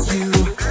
you.